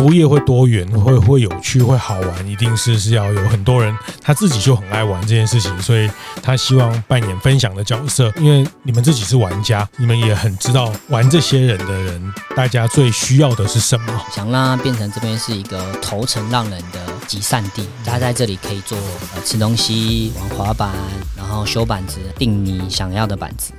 服务业会多元，会会有趣，会好玩，一定是是要有很多人他自己就很爱玩这件事情，所以他希望扮演分享的角色。因为你们自己是玩家，你们也很知道玩这些人的人，大家最需要的是什么。想让它变成这边是一个头城让人的集散地，大家在这里可以做呃吃东西、玩滑板，然后修板子、定你想要的板子。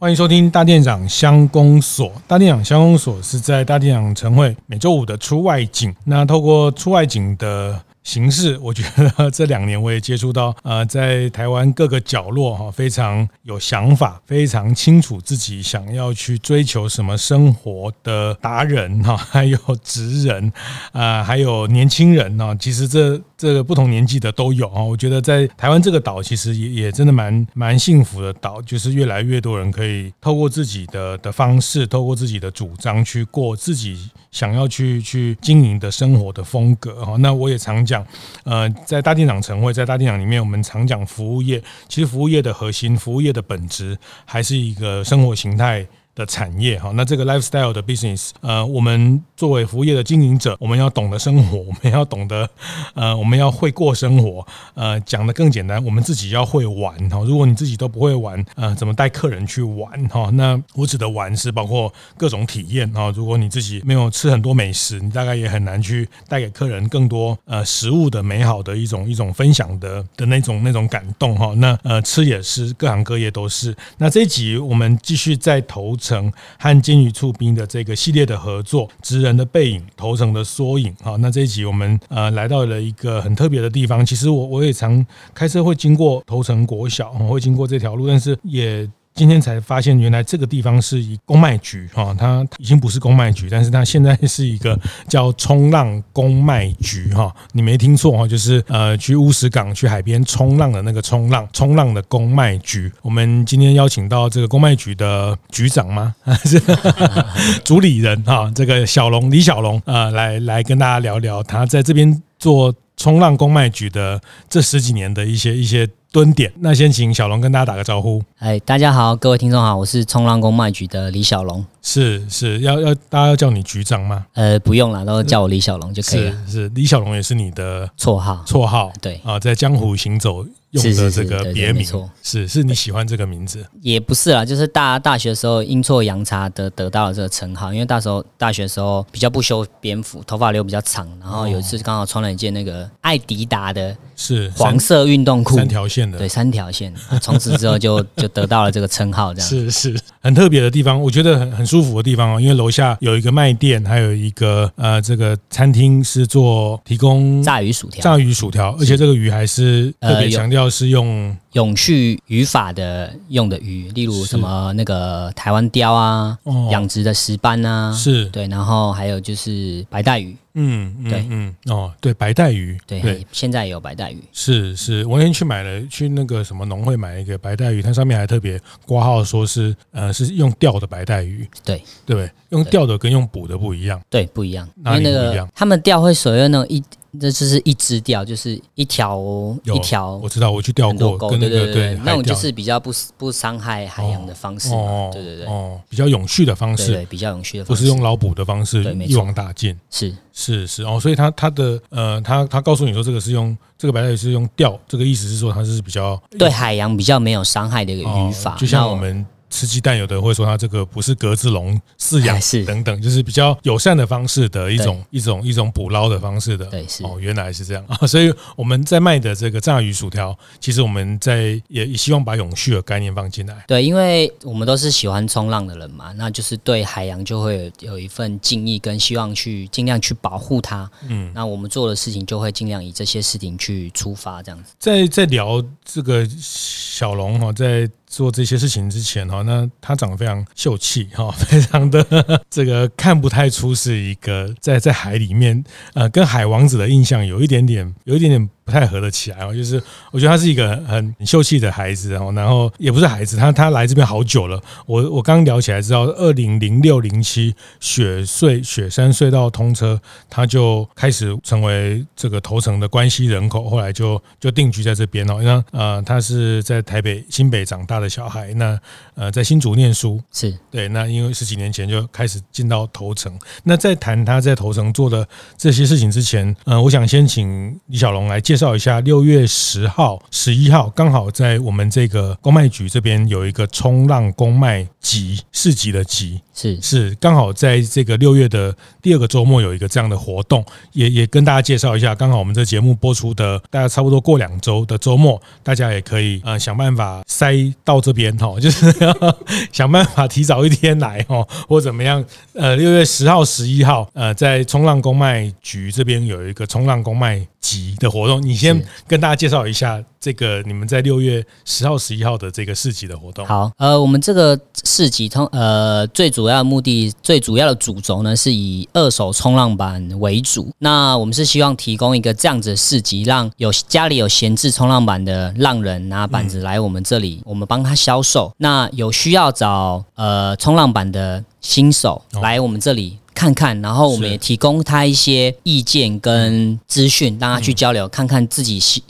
欢迎收听大店长乡公所。大店长乡公所是在大店长晨会每周五的出外景。那透过出外景的形式，我觉得这两年我也接触到，呃，在台湾各个角落哈，非常有想法，非常清楚自己想要去追求什么生活的达人哈，还有职人啊，还有年轻人哈，其实这这个不同年纪的都有啊。我觉得在台湾这个岛，其实也也真的蛮蛮幸福的岛，就是越来越多人可以透过自己的的方式，透过自己的主张去过自己想要去去经营的生活的风格哈。那我也常讲。呃，在大店长晨会，在大店长里面，我们常讲服务业。其实服务业的核心，服务业的本质，还是一个生活形态。的产业哈，那这个 lifestyle 的 business，呃，我们作为服务业的经营者，我们要懂得生活，我们要懂得，呃，我们要会过生活，呃，讲得更简单，我们自己要会玩哈。如果你自己都不会玩，呃，怎么带客人去玩哈？那我指的玩是包括各种体验哈。如果你自己没有吃很多美食，你大概也很难去带给客人更多呃食物的美好的一种一种分享的的那种那种感动哈。那呃，吃也是，各行各业都是。那这一集我们继续在投。城和金鱼出兵的这个系列的合作，职人的背影，头城的缩影。好，那这一集我们呃来到了一个很特别的地方。其实我我也常开车会经过头城国小，会经过这条路，但是也。今天才发现，原来这个地方是一公卖局哈，它已经不是公卖局，但是它现在是一个叫冲浪公卖局哈。你没听错哈，就是呃去乌石港去海边冲浪的那个冲浪，冲浪的公卖局。我们今天邀请到这个公卖局的局长吗？还 是 主理人哈？这个小龙李小龙啊，来来跟大家聊聊他在这边做冲浪公卖局的这十几年的一些一些。蹲点，那先请小龙跟大家打个招呼。哎，大家好，各位听众好，我是冲浪工卖局的李小龙。是是，要要大家要叫你局长吗？呃，不用了，都叫我李小龙就可以了。是是，李小龙也是你的绰号，绰号对啊，在江湖行走用的这个别名，是是，是你喜欢这个名字？也不是啦，就是大大学的时候阴错阳差的得到了这个称号，因为大时候大学的时候比较不修边幅，头发留比较长，然后有一次刚好穿了一件那个爱迪达的。是黄色运动裤，三条线的，对，三条线。从此之后就就得到了这个称号，这样是是很特别的地方，我觉得很很舒服的地方哦。因为楼下有一个卖店，还有一个呃这个餐厅是做提供炸鱼薯条，炸鱼薯条，而且这个鱼还是特别强调是用。永续渔法的用的鱼，例如什么那个台湾鯛啊，养殖的石斑啊，是。对，然后还有就是白带鱼，嗯，对，嗯，哦，对，白带鱼，对，现在也有白带鱼，是是，我那天去买了，去那个什么农会买了一个白带鱼，它上面还特别挂号说是呃是用钓的白带鱼，对。对，用钓的跟用捕的不一样，对，不一样，哪里不一样？他们钓会所用那种一。这就是一支钓，就是一条一条。我知道，我去钓过，跟那个对，对，对，对，那种就是比较不不伤害海洋的方式。哦，对对对，哦，比较永续的方式，对，对，比较永续的方式，不是用捞捕的方式，一网打尽。是是是哦，所以他他的呃，他他告诉你说，这个是用这个白带鱼是用钓，这个意思是说它是比较对海洋比较没有伤害的一个渔法，就像我们。吃鸡蛋，有的会说它这个不是格子笼饲养，等等，就是比较友善的方式的一种一种一种捕捞的方式的。对，是哦，原来是这样啊，所以我们在卖的这个炸鱼薯条，其实我们在也也希望把永续的概念放进来。对，因为我们都是喜欢冲浪的人嘛，那就是对海洋就会有一份敬意跟希望去尽量去保护它。嗯，那我们做的事情就会尽量以这些事情去出发，这样子。在在聊这个小龙哈，在。做这些事情之前哈，那他长得非常秀气哈，非常的 这个看不太出是一个在在海里面呃，跟海王子的印象有一点点有一点点不太合得起来哦。就是我觉得他是一个很很秀气的孩子哦，然后也不是孩子，他他来这边好久了。我我刚聊起来知道，二零零六零七雪隧雪山隧道通车，他就开始成为这个头城的关系人口，后来就就定居在这边哦。那呃，他是在台北新北长大的小孩，那呃在新竹念书是对。那因为十几年前就开始进到头城，那在谈他在头城做的这些事情之前，呃，我想先请李小龙来介介绍一下。六月十号、十一号，刚好在我们这个公卖局这边有一个冲浪公卖集市集的集，是是刚好在这个六月的第二个周末有一个这样的活动，也也跟大家介绍一下。刚好我们这节目播出的大家差不多过两周的周末，大家也可以呃想办法塞到这边哈，就是要想办法提早一天来哈，或怎么样。呃，六月十号、十一号，呃，在冲浪公卖局这边有一个冲浪公卖集的活动，你先跟大家介绍一下这个你们在六月十号、十一号的这个市集的活动。好，呃，我们这个市集通呃最主要的目的、最主要的主轴呢，是以二手冲浪板为主。那我们是希望提供一个这样子的市集，让有家里有闲置冲浪板的浪人拿板子来我们这里，我们帮他销售。那有需要找呃冲浪板的新手来我们这里。看看，然后我们也提供他一些意见跟资讯，让他去交流，看看自己适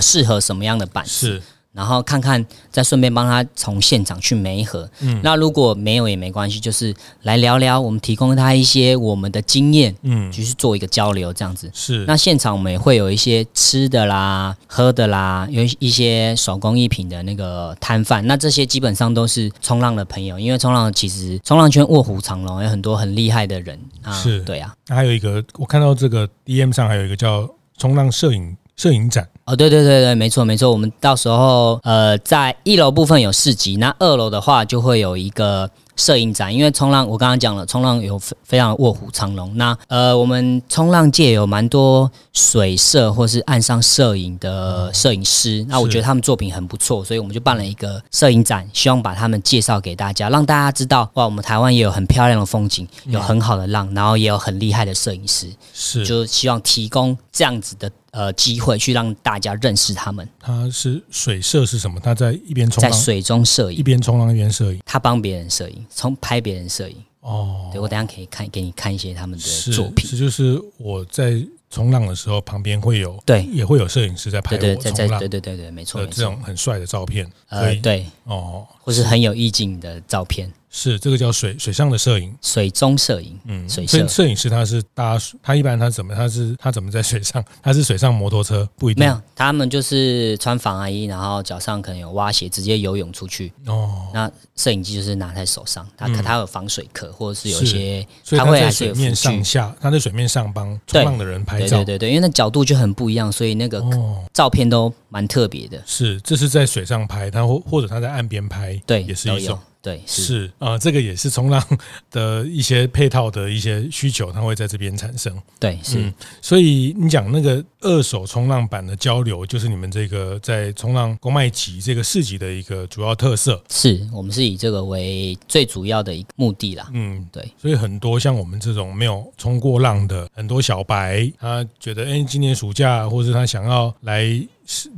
适合什么样的板子。是。然后看看，再顺便帮他从现场去媒合。嗯，那如果没有也没关系，就是来聊聊，我们提供他一些我们的经验，嗯，就是做一个交流这样子。是。那现场我们也会有一些吃的啦、喝的啦，有一些手工艺品的那个摊贩。那这些基本上都是冲浪的朋友，因为冲浪其实冲浪圈卧虎藏龙，有很多很厉害的人啊。是，对啊。还有一个，我看到这个 DM 上还有一个叫冲浪摄影。摄影展。哦，对对对对，没错没错，我们到时候呃，在一楼部分有市集，那二楼的话就会有一个。摄影展，因为冲浪，我刚刚讲了，冲浪有非非常卧虎藏龙。那呃，我们冲浪界有蛮多水摄或是岸上摄影的摄影师，那我觉得他们作品很不错，所以我们就办了一个摄影展，希望把他们介绍给大家，让大家知道哇，我们台湾也有很漂亮的风景，有很好的浪，然后也有很厉害的摄影师，是，就希望提供这样子的呃机会，去让大家认识他们。他是水摄是什么？他在一边冲浪，在水中摄影，一边冲浪一边摄影，他帮别人摄影。从拍别人摄影哦，对，我等下可以看给你看一些他们的作品。是，就是我在冲浪的时候，旁边会有对，也会有摄影师在拍我冲浪，对对对对，没错，这种很帅的照片，呃，对哦，或是很有意境的照片。是这个叫水水上的摄影，水中摄影，嗯，水摄摄影师他是搭他一般他怎么他是他怎么在水上？他是水上摩托车不一定，没有，他们就是穿防寒衣，然后脚上可能有蛙鞋，直接游泳出去。哦，那摄影机就是拿在手上，他可他有防水壳，或者是有一些，所以他会在水面上下，他在水面上帮冲浪的人拍照，对对对，因为那角度就很不一样，所以那个照片都蛮特别的。是，这是在水上拍，他或或者他在岸边拍，对，也是一种。对，是，啊、呃，这个也是冲浪的一些配套的一些需求，它会在这边产生。对，是，嗯、所以你讲那个二手冲浪板的交流，就是你们这个在冲浪公卖集这个市集的一个主要特色。是我们是以这个为最主要的一个目的啦。嗯，对。所以很多像我们这种没有冲过浪的很多小白，他觉得，哎，今年暑假，或是他想要来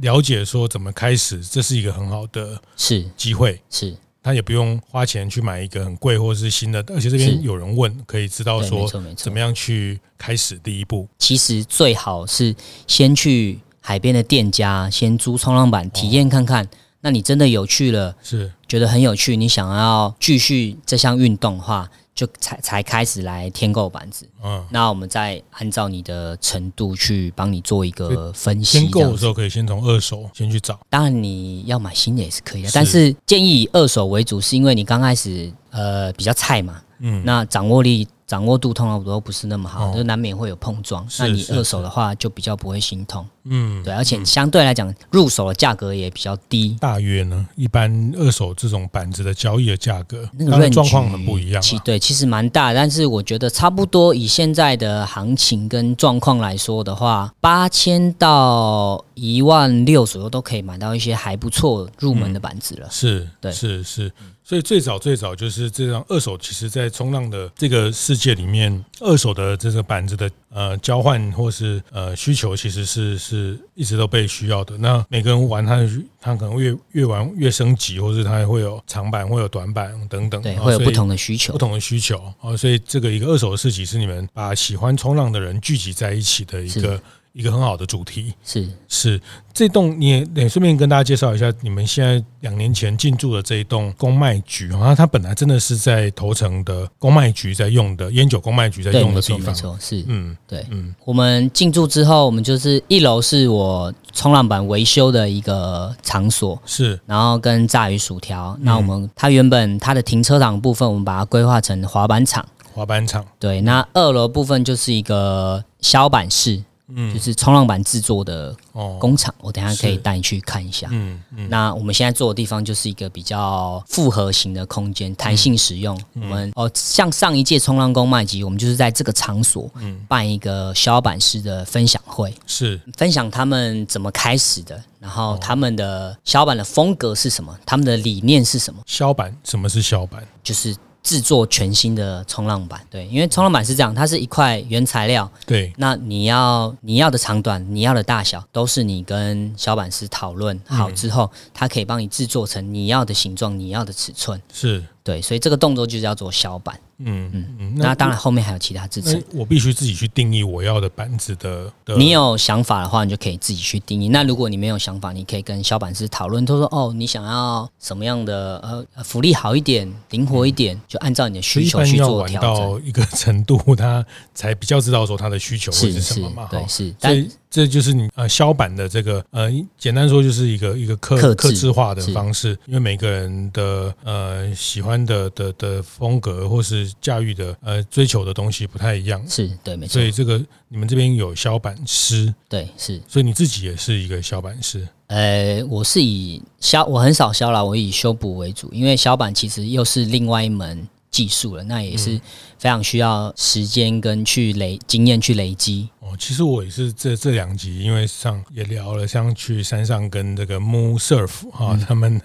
了解说怎么开始，这是一个很好的是机会。是。他也不用花钱去买一个很贵或者是新的，而且这边有人问，可以知道说怎么样去开始第一步。其实最好是先去海边的店家先租冲浪板体验看看。那你真的有趣了，是觉得很有趣，你想要继续这项运动的话。就才才开始来添购板子，嗯，那我们再按照你的程度去帮你做一个分析。添购的时候可以先从二手先去找，当然你要买新的也是可以的，但是建议以二手为主，是因为你刚开始呃比较菜嘛，嗯，那掌握力。掌握度通常都不是那么好，哦、就难免会有碰撞。那你二手的话就比较不会心痛。嗯，对，而且相对来讲，入手的价格也比较低。大约呢，一般二手这种板子的交易的价格，那个状况很不一样。其对，其实蛮大，但是我觉得差不多以现在的行情跟状况来说的话，八千到一万六左右都可以买到一些还不错入门的板子了。嗯、是，对，是是。所以最早最早就是这样，二手其实，在冲浪的这个世界里面，二手的这个板子的呃交换或是呃需求，其实是是一直都被需要的。那每个人玩他他可能越越玩越升级，或是他会有长板，会有短板等等，对，会有不同的需求，不同的需求啊。所以这个一个二手的市集是你们把喜欢冲浪的人聚集在一起的一个。一个很好的主题。是。是这栋，你也得顺便跟大家介绍一下，你们现在两年前进驻的这一栋公卖局啊，它本来真的是在头城的公卖局在用的烟酒公卖局在用的地方，没错，是。嗯对。嗯，我们进驻之后，我们就是一楼是我冲浪板维修的一个场所，是，然后跟炸鱼薯条，那我们它原本它的停车场部分，我们把它规划成滑板场，滑板场。对，那二楼部分就是一个削板室。嗯，就是冲浪板制作的工厂，我等下可以带你去看一下。嗯嗯，那我们现在做的地方就是一个比较复合型的空间，弹性使用。我们哦，像上一届冲浪工麦吉，我们就是在这个场所，嗯，办一个削板师的分享会，是分享他们怎么开始的，然后他们的削板的风格是什么，他们的理念是什么。削板，什么是削板？就是。制作全新的冲浪板，对，因为冲浪板是这样，它是一块原材料，对，那你要你要的长短，你要的大小，都是你跟小板师讨论好之后，他可以帮你制作成你要的形状，你要的尺寸，是。对，所以这个动作就叫做小板。嗯嗯嗯，那当然后面还有其他支持。我必须自己去定义我要的板子的。你有想法的话，你就可以自己去定义。那如果你没有想法，你可以跟小板师讨论。他说：“哦，你想要什么样的？呃，福利好一点，灵活一点，就按照你的需求去做调整。”到一个程度，他才比较知道说他的需求会是什么嘛？对，是。所以这就是你呃削板的这个呃，简单说就是一个一个客客制化的方式，因为每个人的呃喜欢的的的风格或是。驾驭的呃追求的东西不太一样，是对，没错。所以这个你们这边有削板师，对，是。所以你自己也是一个削板师。呃，我是以削，我很少削啦，我以修补为主，因为削板其实又是另外一门技术了，那也是非常需要时间跟去累经验去累积。哦，其实我也是这这两集，因为上也聊了，像去山上跟这个 Moon Surf 哈、嗯，他们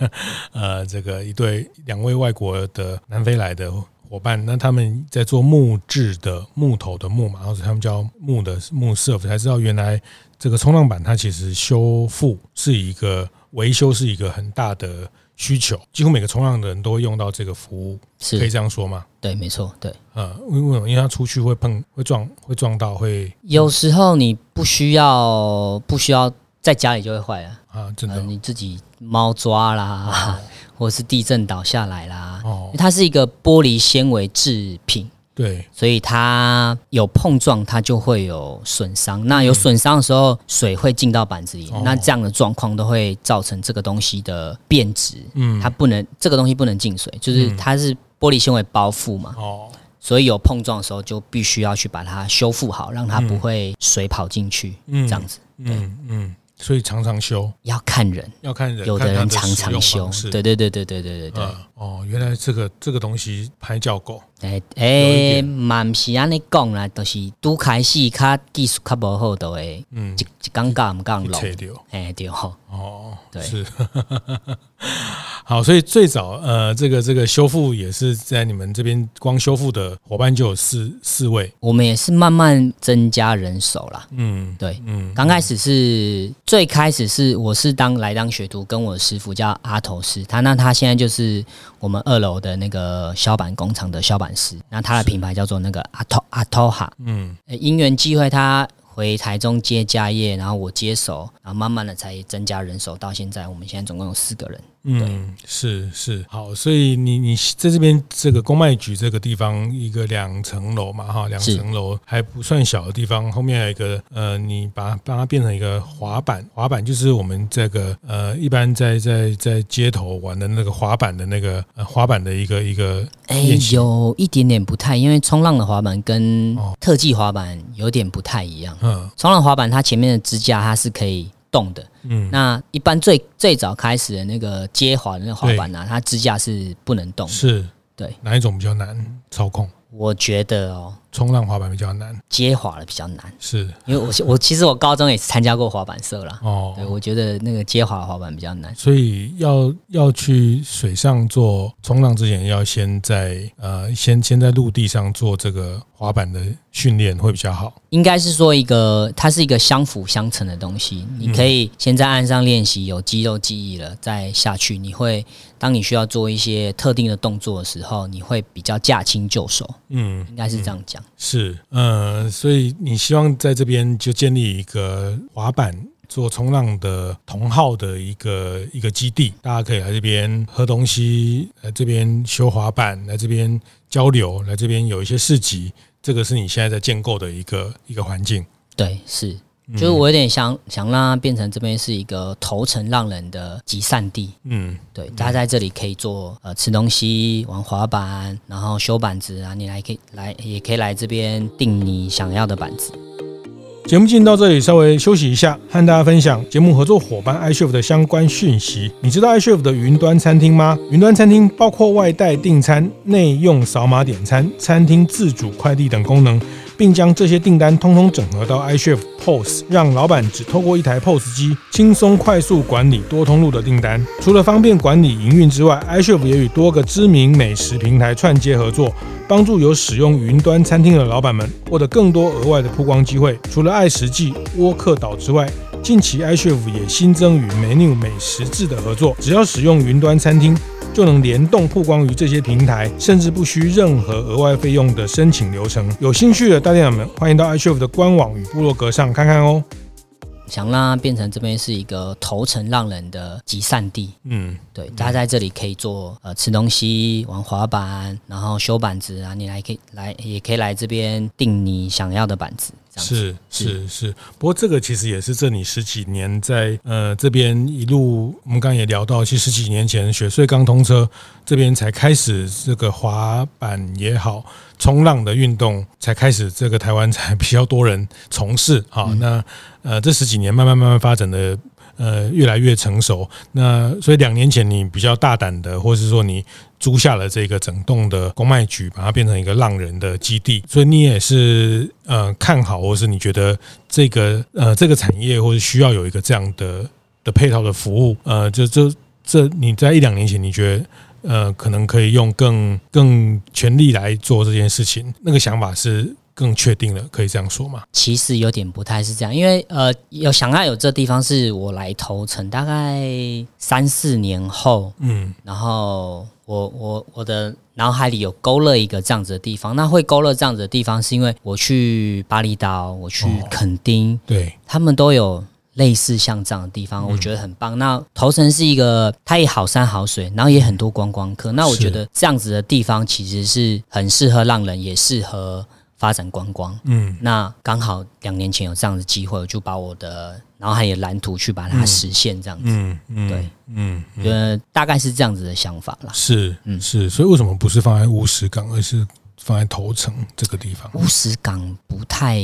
呃这个一对两位外国的南非来的。伙伴，那他们在做木质的木头的木嘛，然后他们叫木的木 surf，才知道原来这个冲浪板它其实修复是一个维修是一个很大的需求，几乎每个冲浪的人都会用到这个服务，是。可以这样说吗？对，没错，对，呃，因为因为他出去会碰会撞会撞到会，有时候你不需要不需要在家里就会坏了啊，真的，呃、你自己猫抓啦。啊或是地震倒下来啦，哦，它是一个玻璃纤维制品，对，所以它有碰撞，它就会有损伤。那有损伤的时候，水会进到板子里，那这样的状况都会造成这个东西的变质。嗯，它不能，这个东西不能进水，就是它是玻璃纤维包覆嘛，哦，所以有碰撞的时候就必须要去把它修复好，让它不会水跑进去，嗯，这样子，嗯，嗯。所以常常修，要看人，要看人，有的人常常修，对对对对对对对对。哦，原来这个这个东西拍叫狗，哎哎，蛮是安尼讲啦，都是拄开始卡技术较不好，都会嗯，一一刚刚唔刚落，哎对。吼，哦，对。是。好，所以最早呃，这个这个修复也是在你们这边，光修复的伙伴就有四四位。我们也是慢慢增加人手啦。嗯，对，嗯，刚开始是最开始是我是当来当学徒，跟我师傅叫阿头师，他那他现在就是我们二楼的那个削板工厂的削板师，那他的品牌叫做那个阿托阿托哈。嗯，因缘机会他。回台中接家业，然后我接手，然后慢慢的才增加人手，到现在我们现在总共有四个人。嗯，是是。好，所以你你在这边这个公卖局这个地方，一个两层楼嘛哈，两层楼还不算小的地方，后面还有一个呃，你把它把它变成一个滑板，滑板就是我们这个呃一般在在在街头玩的那个滑板的那个呃滑板的一个一个。哎，有一点点不太，因为冲浪的滑板跟特技滑板有点不太一样。嗯，冲浪滑板它前面的支架它是可以动的。嗯，那一般最最早开始的那个接滑的那个滑板呢、啊，它支架是不能动。是，对，哪一种比较难操控？我觉得哦，冲浪滑板比较难，接滑的比较难，是。因为我 我其实我高中也是参加过滑板社啦。哦，对，我觉得那个接滑滑板比较难，所以要要去水上做冲浪之前，要先在呃先先在陆地上做这个滑板的训练会比较好。应该是说一个它是一个相辅相成的东西，你可以先在岸上练习，有肌肉记忆了，再下去，你会当你需要做一些特定的动作的时候，你会比较驾轻就熟。嗯，应该是这样讲。是，呃，所以你希望在这边就建立一个滑板做冲浪的同号的一个一个基地，大家可以来这边喝东西，来这边修滑板，来这边交流，来这边有一些市集，这个是你现在在建构的一个一个环境。对，是。就是我有点想想让它变成这边是一个头城浪人的集散地，嗯，对，大家在这里可以做呃吃东西、玩滑板，然后修板子啊，你来可以来也可以来这边订你想要的板子。节目进行到这里，稍微休息一下，和大家分享节目合作伙伴 iChef 的相关讯息。你知道 iChef 的云端餐厅吗？云端餐厅包括外带订餐、内用扫码点餐、餐厅自主快递等功能。并将这些订单通通整合到 iChef POS，让老板只透过一台 POS 机轻松快速管理多通路的订单。除了方便管理营运之外，iChef 也与多个知名美食平台串接合作，帮助有使用云端餐厅的老板们获得更多额外的曝光机会。除了爱食记、窝客岛之外，近期 iChef 也新增与 Menu 美食志的合作，只要使用云端餐厅。就能联动曝光于这些平台，甚至不需任何额外费用的申请流程。有兴趣的大店长们，欢迎到 iChef 的官网与部落格上看看哦。想让它变成这边是一个头层浪人的集散地，嗯，对，大家在这里可以做呃吃东西、玩滑板，然后修板子啊，你来可以来也可以来这边订你想要的板子。是是是，不过这个其实也是这里十几年在呃这边一路，我们刚刚也聊到，其实十几年前雪穗刚通车，这边才开始这个滑板也好，冲浪的运动才开始，这个台湾才比较多人从事啊。那呃这十几年慢慢慢慢发展的。呃，越来越成熟。那所以两年前你比较大胆的，或是说你租下了这个整栋的公卖局，把它变成一个浪人的基地。所以你也是呃看好，或是你觉得这个呃这个产业，或者需要有一个这样的的配套的服务。呃，就这这你在一两年前，你觉得呃可能可以用更更全力来做这件事情，那个想法是？更确定了，可以这样说吗？其实有点不太是这样，因为呃，有想要有这地方是我来头城大概三四年后，嗯，然后我我我的脑海里有勾勒一个这样子的地方。那会勾勒这样子的地方，是因为我去巴厘岛，我去垦丁，哦、对，他们都有。类似像这样的地方，我觉得很棒。那头城是一个，它也好山好水，然后也很多观光客。那我觉得这样子的地方其实是很适合让人，也适合发展观光。嗯，那刚好两年前有这样的机会，我就把我的脑海里的蓝图去把它实现，这样子。嗯嗯，对，嗯，觉得大概是这样子的想法啦。是，嗯，是。所以为什么不是放在乌石港，而是？放在头城这个地方，乌石港不太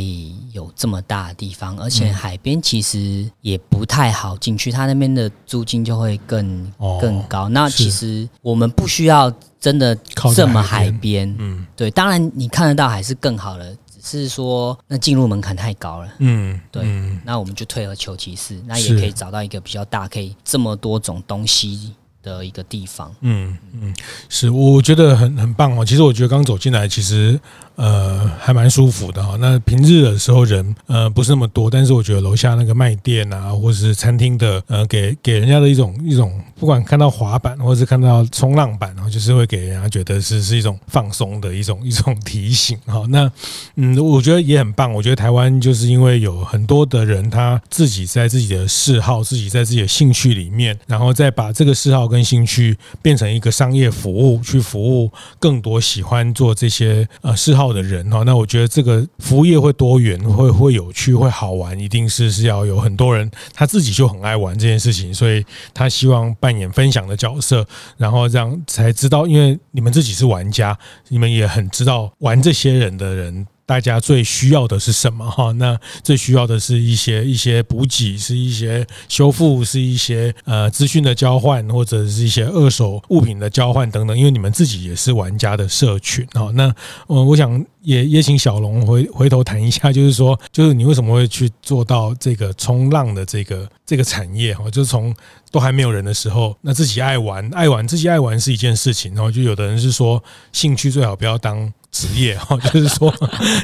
有这么大的地方，而且海边其实也不太好进去，它那边的租金就会更更高。那其实我们不需要真的这么海边，嗯，对。当然你看得到海是更好的，只是说那进入门槛太高了，嗯，对。那我们就退而求其次，那也可以找到一个比较大，可以这么多种东西。的一个地方，嗯嗯，是，我觉得很很棒哦。其实我觉得刚走进来，其实。呃，还蛮舒服的哈。那平日的时候人呃不是那么多，但是我觉得楼下那个卖店啊，或者是餐厅的呃，给给人家的一种一种，不管看到滑板或者是看到冲浪板，然后就是会给人家觉得是是一种放松的一种 一种提醒哈。那嗯，我觉得也很棒。我觉得台湾就是因为有很多的人，他自己在自己的嗜好、自己在自己的兴趣里面，然后再把这个嗜好跟兴趣变成一个商业服务，去服务更多喜欢做这些呃嗜好的人哈，那我觉得这个服务业会多元，会会有趣，会好玩，一定是是要有很多人他自己就很爱玩这件事情，所以他希望扮演分享的角色，然后让才知道，因为你们自己是玩家，你们也很知道玩这些人的人。大家最需要的是什么哈？那最需要的是一些一些补给，是一些修复，是一些呃资讯的交换，或者是一些二手物品的交换等等。因为你们自己也是玩家的社群哈。那呃，我想也也请小龙回回头谈一下，就是说，就是你为什么会去做到这个冲浪的这个这个产业哈？就是从都还没有人的时候，那自己爱玩，爱玩自己爱玩是一件事情，然后就有的人是说，兴趣最好不要当职业 哈，就是说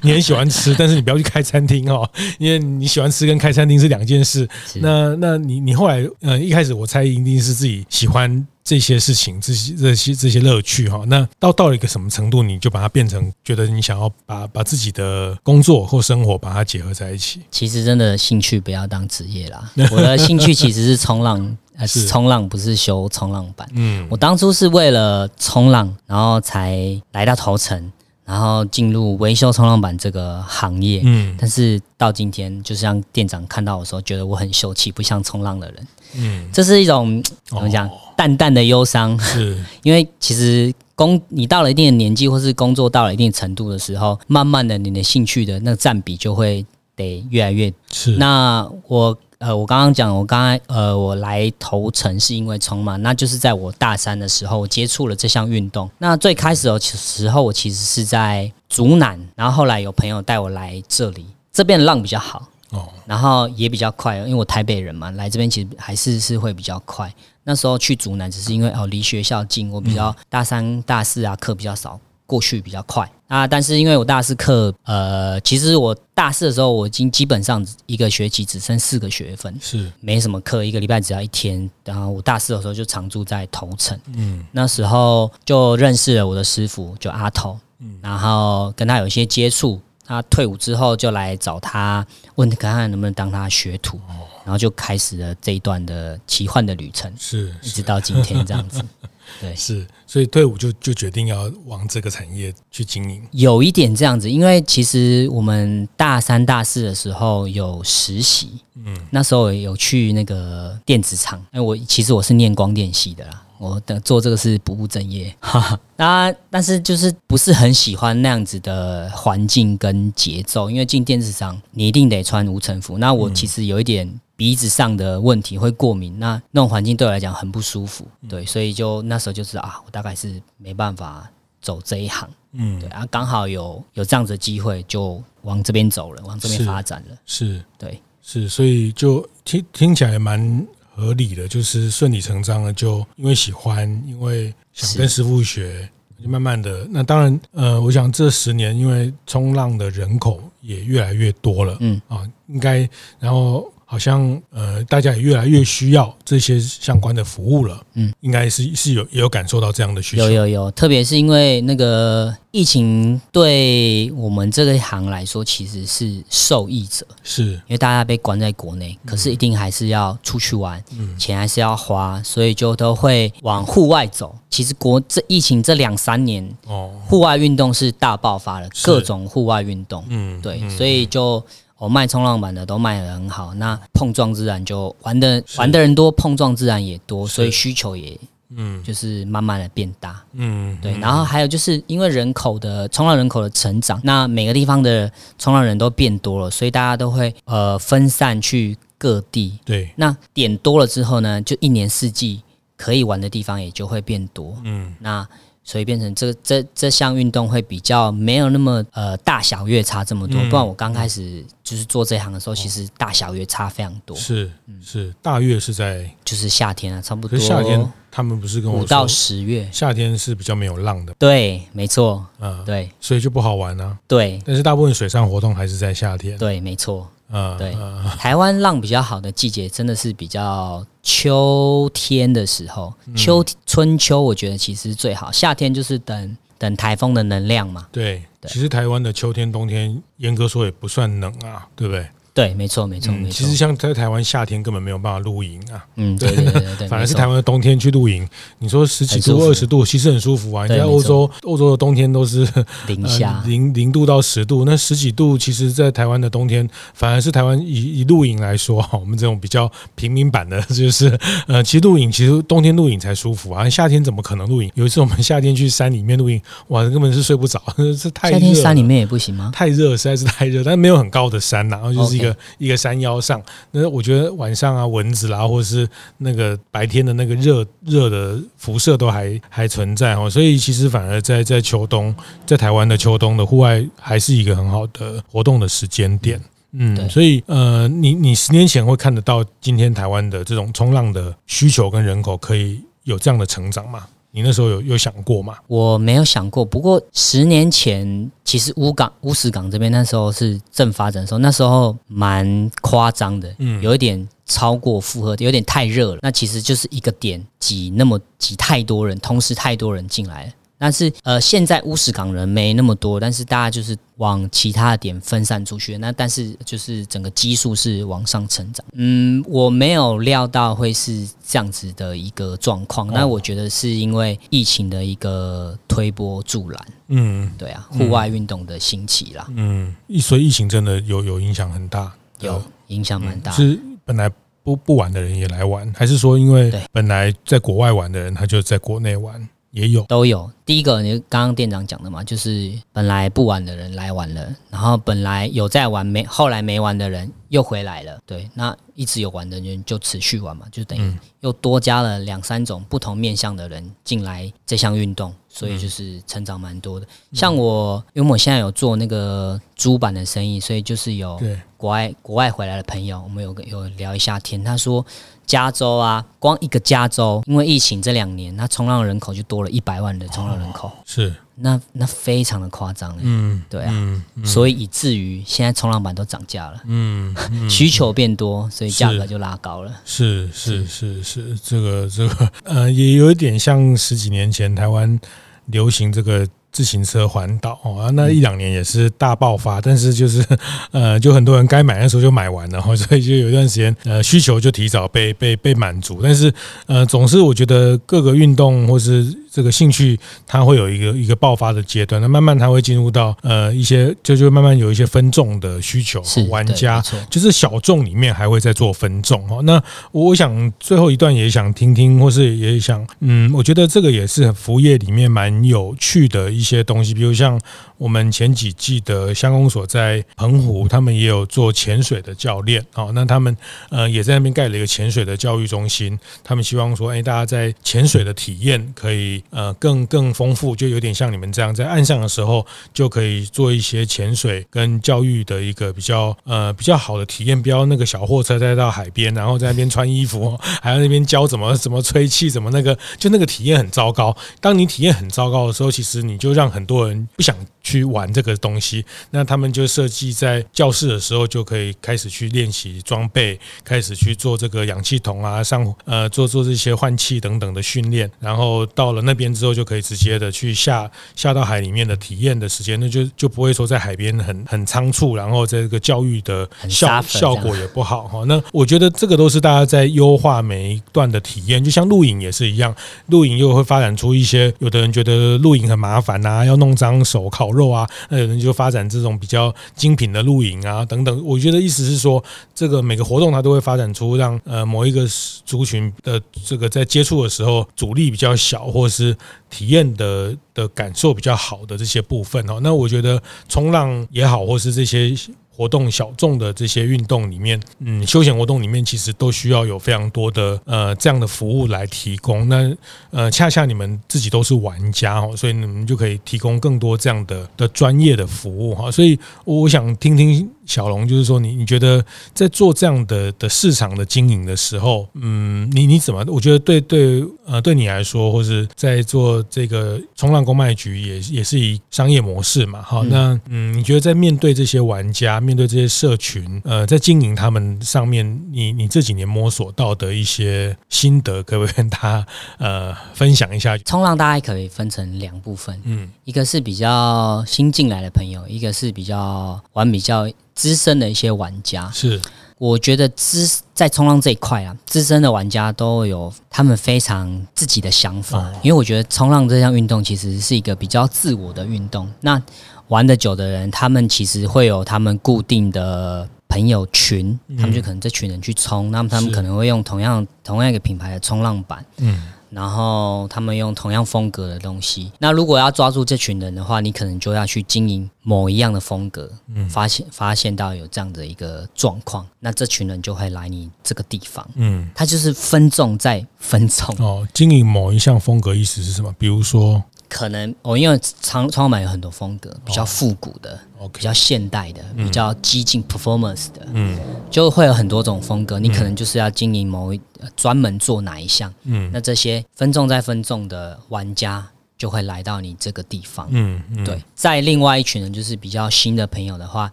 你很喜欢吃，但是你不要去开餐厅哈，因为你喜欢吃跟开餐厅是两件事。那那你你后来呃一开始我猜一定是自己喜欢这些事情，这些这些这些乐趣哈。那到到了一个什么程度，你就把它变成觉得你想要把把自己的工作或生活把它结合在一起。其实真的兴趣不要当职业啦。我的兴趣其实是冲浪。呃，是冲浪不是修冲浪板。嗯，我当初是为了冲浪，然后才来到头城，然后进入维修冲浪板这个行业。嗯，但是到今天，就是让店长看到我的时候，觉得我很秀气，不像冲浪的人。嗯，这是一种怎么讲？淡淡的忧伤。是，因为其实工你到了一定的年纪，或是工作到了一定程度的时候，慢慢的你的兴趣的那个占比就会得越来越。是，那我。呃，我刚刚讲，我刚才呃，我来头城是因为冲嘛，那就是在我大三的时候我接触了这项运动。那最开始的时候，我其实是在竹南，然后后来有朋友带我来这里，这边浪比较好哦，然后也比较快，因为我台北人嘛，来这边其实还是是会比较快。那时候去竹南只是因为哦离学校近，我比较大三大四啊课比较少。过去比较快啊，但是因为我大四课，呃，其实我大四的时候，我已经基本上一个学期只剩四个学分，是没什么课，一个礼拜只要一天。然后我大四的时候就常住在头城，嗯，那时候就认识了我的师傅，就阿头，嗯，然后跟他有一些接触。他退伍之后就来找他，问看看能不能当他学徒，然后就开始了这一段的奇幻的旅程，是，一直到今天这样子。对，是，所以退伍就就决定要往这个产业去经营。有一点这样子，因为其实我们大三、大四的时候有实习，嗯，那时候有去那个电子厂，因为我其实我是念光电系的啦。我的做这个是不务正业，哈哈。那但是就是不是很喜欢那样子的环境跟节奏，因为进电子厂你一定得穿无尘服。那我其实有一点鼻子上的问题，会过敏，那那种环境对我来讲很不舒服。对，所以就那时候就是啊，我大概是没办法走这一行。嗯，对啊，刚好有有这样子的机会，就往这边走了，往这边发展了。是，是对，是，所以就听听起来蛮。合理的，就是顺理成章的，就因为喜欢，因为想跟师傅学，就慢慢的。那当然，呃，我想这十年，因为冲浪的人口也越来越多了，嗯啊，应该，然后。好像呃，大家也越来越需要这些相关的服务了。嗯，应该是是有也有感受到这样的需求。有有有，特别是因为那个疫情，对我们这个一行来说，其实是受益者。是，因为大家被关在国内，可是一定还是要出去玩，嗯，钱还是要花，所以就都会往户外走。其实国这疫情这两三年，哦，户外运动是大爆发了，各种户外运动。嗯，对，所以就。我卖冲浪板的都卖得很好，那碰撞自然就玩的玩的人多，碰撞自然也多，所以需求也嗯，就是慢慢的变大，嗯，对。然后还有就是因为人口的冲浪人口的成长，那每个地方的冲浪人都变多了，所以大家都会呃分散去各地，对。那点多了之后呢，就一年四季可以玩的地方也就会变多，嗯，那。所以变成这这这项运动会比较没有那么呃大小月差这么多，不然我刚开始就是做这行的时候，其实大小月差非常多。是是，大月是在就是夏天啊，差不多。夏天他们不是跟我说五到十月，夏天是比较没有浪的。对，没错。嗯，对，所以就不好玩啊。对，但是大部分水上活动还是在夏天。对，没错。嗯，对，台湾浪比较好的季节真的是比较秋天的时候，秋春秋我觉得其实最好，夏天就是等等台风的能量嘛。对，其实台湾的秋天冬天严格说也不算冷啊，对不对？对，没错，没错，嗯、没错。其实像在台湾夏天根本没有办法露营啊。嗯，对对对对，对，反而是台湾的冬天去露营，你说十几度、二十度，其实很舒服啊。你在欧洲，欧洲的冬天都是零下零零度到十度，那十几度，其实，在台湾的冬天，反而是台湾以以露营来说，哈，我们这种比较平民版的，就是呃，其实露营其实冬天露营才舒服啊，夏天怎么可能露营？有一次我们夏天去山里面露营，哇，根本是睡不着，这太热。夏天山里面也不行吗？太热，实在是太热，但没有很高的山呐，然后就是一个一个山腰上。那我觉得晚上啊，蚊子啦，或者是那个白天的那个热热的辐射都还还存在哦，所以其实反而在在秋冬，在台湾的秋冬的户外还是一个很好的活动的时间点。嗯，所以呃，你你十年前会看得到今天台湾的这种冲浪的需求跟人口可以有这样的成长吗？你那时候有有想过吗？我没有想过，不过十年前其实乌港乌石港这边那时候是正发展的时候，那时候蛮夸张的，嗯，有一点超过负荷，有点太热了。那其实就是一个点挤那么挤太多人，同时太多人进来了。但是呃，现在乌石港人没那么多，但是大家就是往其他的点分散出去。那但是就是整个基数是往上成长。嗯，我没有料到会是这样子的一个状况。那我觉得是因为疫情的一个推波助澜。嗯，对啊，户外运动的兴起啦。嗯，所以疫情真的有有影响很大，有影响蛮大。是本来不不玩的人也来玩，还是说因为本来在国外玩的人他就在国内玩？也有，都有。第一个，你刚刚店长讲的嘛，就是本来不玩的人来玩了，然后本来有在玩没，后来没玩的人又回来了。对，那一直有玩的人就持续玩嘛，就等于又多加了两三种不同面向的人进来这项运动，所以就是成长蛮多的。像我，因为我现在有做那个租板的生意，所以就是有国外国外回来的朋友，我们有个有聊一下天，他说。加州啊，光一个加州，因为疫情这两年，那冲浪人口就多了一百万的冲浪人口，是那那非常的夸张，嗯，对啊，所以以至于现在冲浪板都涨价了，嗯，需求变多，所以价格就拉高了，是是是。是，这个这个呃，也有一点像十几年前台湾流行这个。自行车环岛啊，那一两年也是大爆发，但是就是 呃，就很多人该买的时候就买完了，所以就有一段时间呃需求就提早被被被满足，但是呃总是我觉得各个运动或是这个兴趣，它会有一个一个爆发的阶段，那慢慢它会进入到呃一些就就慢慢有一些分众的需求，玩家就是小众里面还会在做分众哈。那我想最后一段也想听听，或是也想嗯，我觉得这个也是服务业里面蛮有趣的一。一些东西，比如像我们前几季的乡公所在澎湖，他们也有做潜水的教练，哦，那他们呃也在那边盖了一个潜水的教育中心，他们希望说，哎，大家在潜水的体验可以呃更更丰富，就有点像你们这样，在岸上的时候就可以做一些潜水跟教育的一个比较呃比较好的体验，不要那个小货车再到海边，然后在那边穿衣服，还要那边教怎么怎么吹气，怎么那个，就那个体验很糟糕。当你体验很糟糕的时候，其实你就让很多人不想去玩这个东西，那他们就设计在教室的时候就可以开始去练习装备，开始去做这个氧气筒啊，上呃做做这些换气等等的训练，然后到了那边之后就可以直接的去下下到海里面的体验的时间，那就就不会说在海边很很仓促，然后这个教育的效效果也不好哈。那我觉得这个都是大家在优化每一段的体验，就像露营也是一样，露营又会发展出一些，有的人觉得露营很麻烦呐、啊，要弄脏手烤肉啊，那有人就发展这种比较精品的露营啊等等。我觉得意思是说，这个每个活动它都会发展出让呃某一个族群的这个在接触的时候阻力比较小，或是体验的的感受比较好的这些部分哦。那我觉得冲浪也好，或是这些。活动小众的这些运动里面，嗯，休闲活动里面其实都需要有非常多的呃这样的服务来提供。那呃，恰恰你们自己都是玩家哦，所以你们就可以提供更多这样的的专业的服务哈。所以我想听听。小龙，就是说你你觉得在做这样的的市场的经营的时候，嗯，你你怎么？我觉得对对呃，对你来说，或是在做这个冲浪公卖局也也是以商业模式嘛，好，那嗯，你觉得在面对这些玩家，面对这些社群，呃，在经营他们上面，你你这几年摸索到的一些心得，可不可以跟他 呃分享一下？冲浪大概可以分成两部分，嗯，一个是比较新进来的朋友，一个是比较玩比较。资深的一些玩家。是，我觉得资在冲浪这一块啊，资深的玩家都有他们非常自己的想法。哦、因为我觉得冲浪这项运动其实是一个比较自我的运动。那玩得久的人，他们其实会有他们固定的朋友群，他们就可能这群人去冲，那么他们可能会用同样同样一个品牌的冲浪板。嗯。然后他们用同样风格的东西。那如果要抓住这群人的话，你可能就要去经营某一样的风格。嗯，发现发现到有这样的一个状况，那这群人就会来你这个地方。嗯，他就是分众再分众。哦，经营某一项风格意思是什么？比如说。可能我，因为冲浪板有很多风格，比较复古的，比较现代的，嗯、比较激进 performance 的，嗯，就会有很多种风格。你可能就是要经营某一专门做哪一项，嗯，那这些分众再分众的玩家就会来到你这个地方，嗯，嗯对。在另外一群人就是比较新的朋友的话，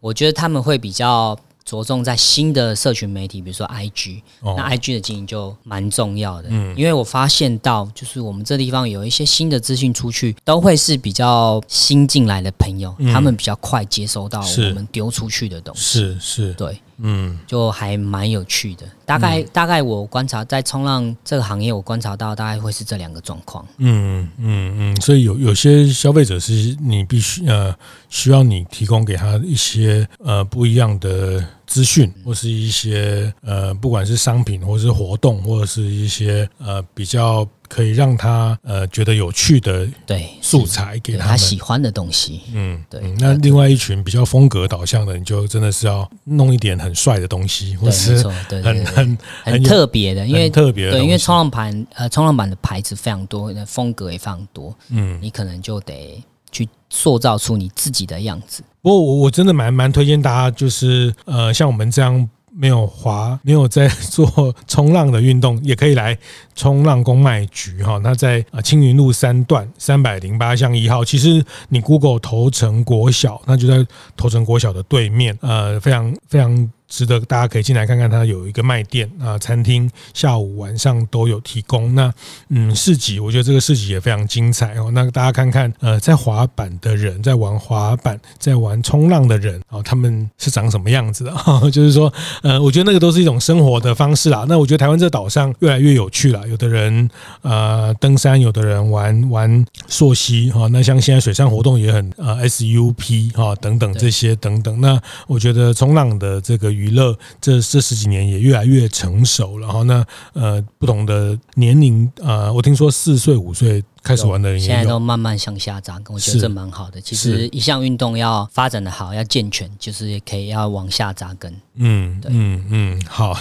我觉得他们会比较。着重在新的社群媒体，比如说 IG，哦，那 IG 的经营就蛮重要的。嗯，因为我发现到，就是我们这地方有一些新的资讯出去，都会是比较新进来的朋友，嗯，他们比较快接收到我们丢出去的东西。是是，对。嗯，就还蛮有趣的。大概、嗯、大概我观察在冲浪这个行业，我观察到大概会是这两个状况。嗯嗯嗯，所以有有些消费者是你必须呃需要你提供给他一些呃不一样的资讯，或是一些呃不管是商品或是活动，或者是一些呃比较。可以让他呃觉得有趣的对素材给他，喜欢的东西，嗯，对。那另外一群比较风格导向的，你就真的是要弄一点很帅的东西，或是很很很很特别的，因为特别的，对，因为冲浪板呃冲浪板的牌子非常多，风格也非常多，嗯，你可能就得去塑造出你自己的样子。不过我我真的蛮蛮推荐大家，就是呃像我们这样。没有滑，没有在做冲浪的运动，也可以来冲浪公卖局哈。那在啊青云路三段三百零八巷一号，其实你 Google 头城国小，那就在头城国小的对面，呃，非常非常。值得大家可以进来看看，它有一个卖店啊，餐厅下午晚上都有提供。那嗯，市集我觉得这个市集也非常精彩哦。那大家看看，呃，在滑板的人，在玩滑板，在玩冲浪的人哦，他们是长什么样子的？就是说，呃，我觉得那个都是一种生活的方式啦。那我觉得台湾这岛上越来越有趣了。有的人呃登山，有的人玩玩溯溪哈。那像现在水上活动也很呃 SUP 哈等等这些等等。那我觉得冲浪的这个。娱娱乐这这十几年也越来越成熟，然后呢，呃，不同的年龄，呃，我听说四岁五岁开始玩的现在都慢慢向下扎根，我觉得这蛮好的。其实一项运动要发展的好，要健全，就是也可以要往下扎根。嗯，对，嗯嗯，好，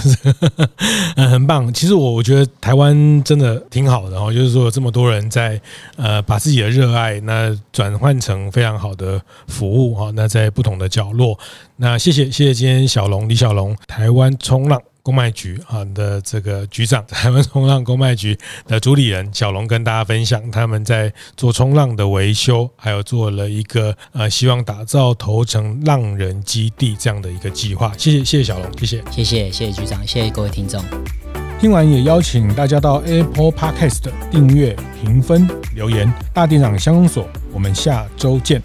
嗯，很棒。其实我我觉得台湾真的挺好的哦，就是说有这么多人在呃把自己的热爱那转换成非常好的服务哈。那在不同的角落，那谢谢谢谢今天小龙李小龙台湾冲浪。公卖局啊的这个局长，台湾冲浪公卖局的主理人小龙跟大家分享他们在做冲浪的维修，还有做了一个呃希望打造头城浪人基地这样的一个计划。谢谢谢谢小龙，谢谢谢谢谢谢局长，谢谢各位听众。听完也邀请大家到 Apple Podcast 订阅、评分、留言。大店长相公所，我们下周见。